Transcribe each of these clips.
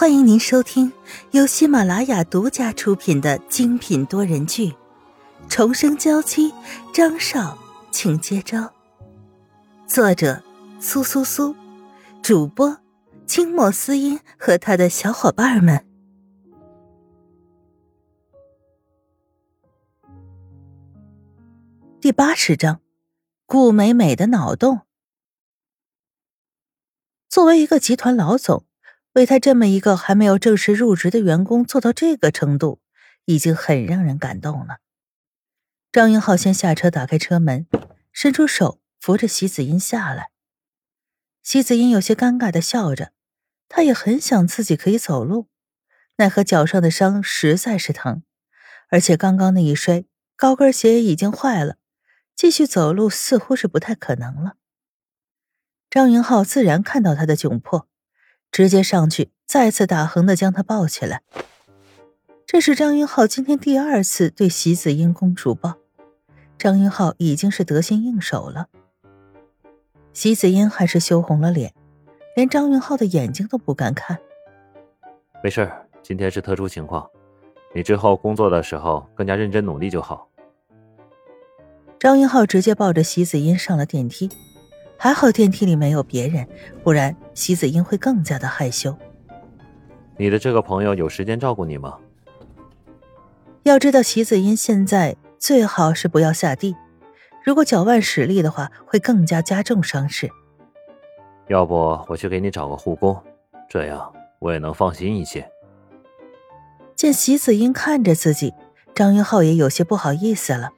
欢迎您收听由喜马拉雅独家出品的精品多人剧《重生娇妻》，张少，请接招。作者：苏苏苏，主播：清墨思音和他的小伙伴们。第八十章：顾美美的脑洞。作为一个集团老总。为他这么一个还没有正式入职的员工做到这个程度，已经很让人感动了。张云浩先下车，打开车门，伸出手扶着席子音下来。席子音有些尴尬的笑着，他也很想自己可以走路，奈何脚上的伤实在是疼，而且刚刚那一摔，高跟鞋已经坏了，继续走路似乎是不太可能了。张云浩自然看到他的窘迫。直接上去，再次打横的将她抱起来。这是张云浩今天第二次对席子英公主抱，张云浩已经是得心应手了。席子英还是羞红了脸，连张云浩的眼睛都不敢看。没事，今天是特殊情况，你之后工作的时候更加认真努力就好。张云浩直接抱着席子英上了电梯。还好电梯里没有别人，不然席子英会更加的害羞。你的这个朋友有时间照顾你吗？要知道，席子英现在最好是不要下地，如果脚腕使力的话，会更加加重伤势。要不我去给你找个护工，这样我也能放心一些。见席子英看着自己，张云浩也有些不好意思了。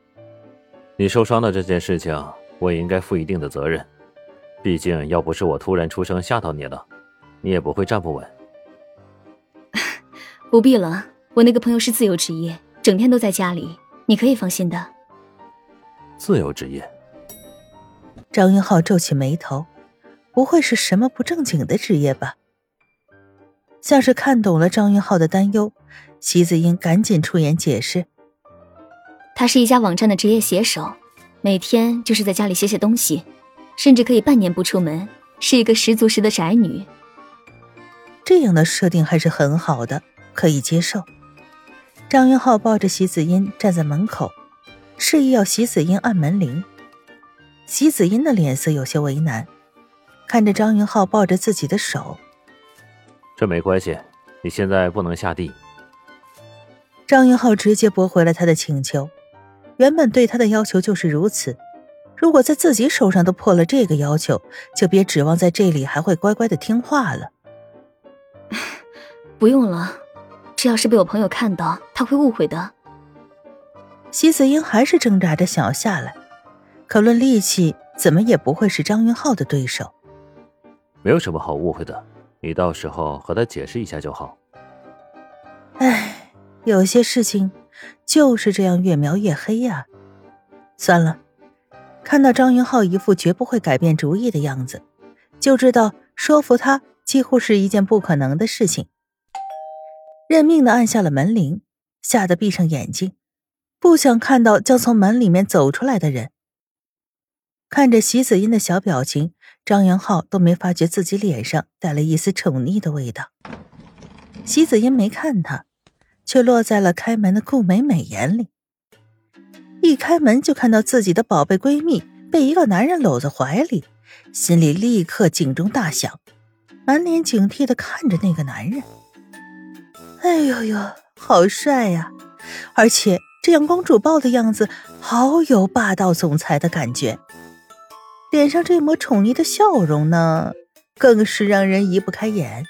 你受伤的这件事情，我也应该负一定的责任。毕竟，要不是我突然出声吓到你了，你也不会站不稳。不必了，我那个朋友是自由职业，整天都在家里，你可以放心的。自由职业？张云浩皱起眉头，不会是什么不正经的职业吧？像是看懂了张云浩的担忧，席子英赶紧出言解释：“他是一家网站的职业写手，每天就是在家里写写东西。”甚至可以半年不出门，是一个十足十的宅女。这样的设定还是很好的，可以接受。张云浩抱着席子音站在门口，示意要席子音按门铃。席子音的脸色有些为难，看着张云浩抱着自己的手，这没关系，你现在不能下地。张云浩直接驳回了他的请求，原本对他的要求就是如此。如果在自己手上都破了这个要求，就别指望在这里还会乖乖的听话了。不用了，这要是被我朋友看到，他会误会的。席子英还是挣扎着想要下来，可论力气，怎么也不会是张云浩的对手。没有什么好误会的，你到时候和他解释一下就好。唉，有些事情就是这样越描越黑呀。算了。看到张云浩一副绝不会改变主意的样子，就知道说服他几乎是一件不可能的事情。认命的按下了门铃，吓得闭上眼睛，不想看到将从门里面走出来的人。看着席子音的小表情，张云浩都没发觉自己脸上带了一丝宠溺的味道。席子音没看他，却落在了开门的顾美美眼里。一开门就看到自己的宝贝闺蜜被一个男人搂在怀里，心里立刻警钟大响，满脸警惕的看着那个男人。哎呦呦，好帅呀！而且这样公主抱的样子，好有霸道总裁的感觉。脸上这抹宠溺的笑容呢，更是让人移不开眼。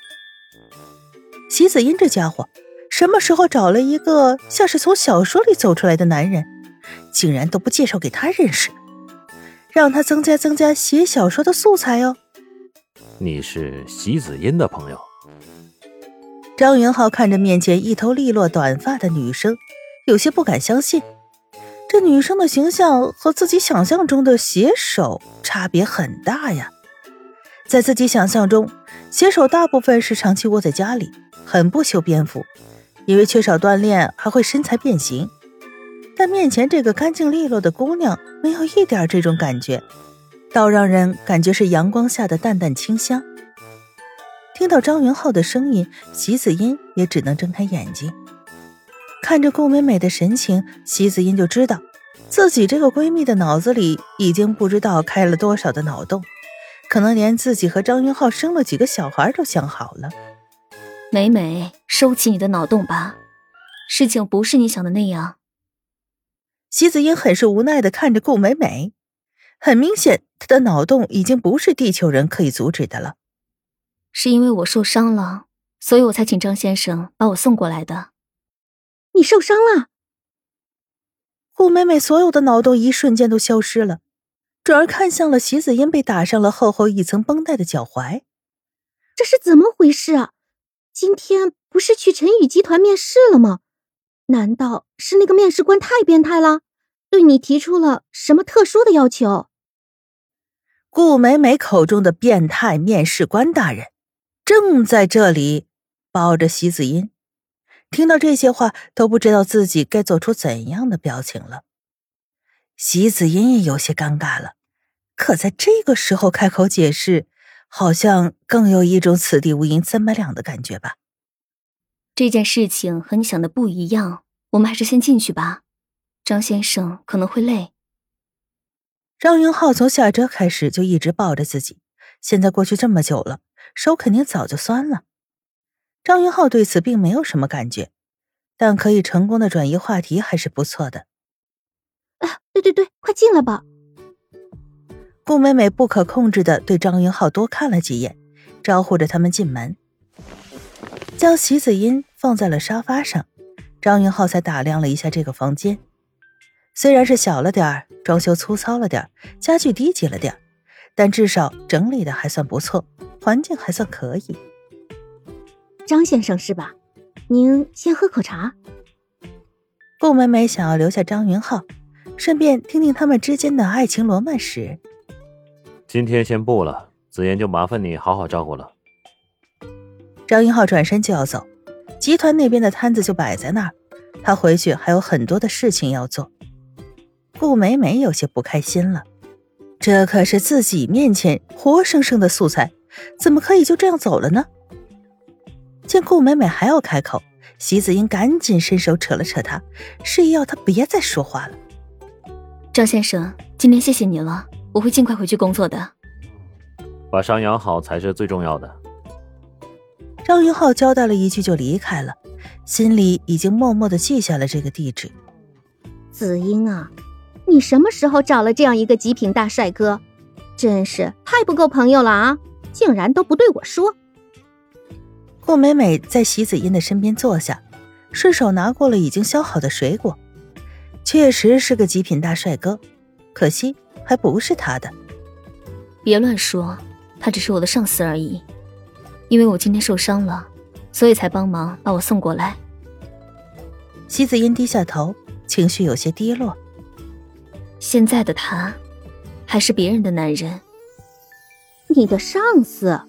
席子音这家伙，什么时候找了一个像是从小说里走出来的男人？竟然都不介绍给他认识，让他增加增加写小说的素材哦。你是席子音的朋友？张云浩看着面前一头利落短发的女生，有些不敢相信。这女生的形象和自己想象中的写手差别很大呀。在自己想象中，写手大部分是长期窝在家里，很不修边幅，因为缺少锻炼还会身材变形。但面前这个干净利落的姑娘没有一点这种感觉，倒让人感觉是阳光下的淡淡清香。听到张云浩的声音，席子音也只能睁开眼睛，看着顾美美的神情，席子音就知道自己这个闺蜜的脑子里已经不知道开了多少的脑洞，可能连自己和张云浩生了几个小孩都想好了。美美，收起你的脑洞吧，事情不是你想的那样。席子英很是无奈的看着顾美美，很明显，她的脑洞已经不是地球人可以阻止的了。是因为我受伤了，所以我才请张先生把我送过来的。你受伤了？顾美美所有的脑洞一瞬间都消失了，转而看向了席子英被打上了厚厚一层绷带的脚踝。这是怎么回事啊？今天不是去陈宇集团面试了吗？难道是那个面试官太变态了，对你提出了什么特殊的要求？顾美美口中的变态面试官大人，正在这里抱着席子音，听到这些话都不知道自己该做出怎样的表情了。席子音也有些尴尬了，可在这个时候开口解释。好像更有一种此地无银三百两的感觉吧。这件事情和你想的不一样，我们还是先进去吧。张先生可能会累。张云浩从下车开始就一直抱着自己，现在过去这么久了，手肯定早就酸了。张云浩对此并没有什么感觉，但可以成功的转移话题还是不错的。啊，对对对，快进来吧。顾美美不可控制的对张云浩多看了几眼，招呼着他们进门，将席子音放在了沙发上。张云浩才打量了一下这个房间，虽然是小了点儿，装修粗糙了点儿，家具低级了点儿，但至少整理的还算不错，环境还算可以。张先生是吧？您先喝口茶。顾美美想要留下张云浩，顺便听听他们之间的爱情罗曼史。今天先不了，紫妍就麻烦你好好照顾了。张云浩转身就要走，集团那边的摊子就摆在那儿，他回去还有很多的事情要做。顾美美有些不开心了，这可是自己面前活生生的素材，怎么可以就这样走了呢？见顾美美还要开口，席子英赶紧伸手扯了扯她，示意要她别再说话了。张先生，今天谢谢你了。我会尽快回去工作的。把伤养好才是最重要的。张云浩交代了一句就离开了，心里已经默默的记下了这个地址。子英啊，你什么时候找了这样一个极品大帅哥？真是太不够朋友了啊！竟然都不对我说。顾美美在席子音的身边坐下，顺手拿过了已经削好的水果，确实是个极品大帅哥，可惜。还不是他的，别乱说，他只是我的上司而已。因为我今天受伤了，所以才帮忙把我送过来。席子音低下头，情绪有些低落。现在的他，还是别人的男人。你的上司？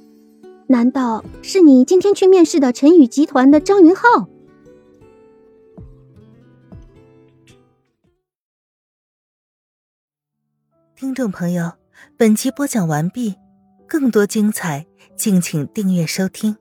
难道是你今天去面试的陈宇集团的张云浩？听众朋友，本集播讲完毕，更多精彩，敬请订阅收听。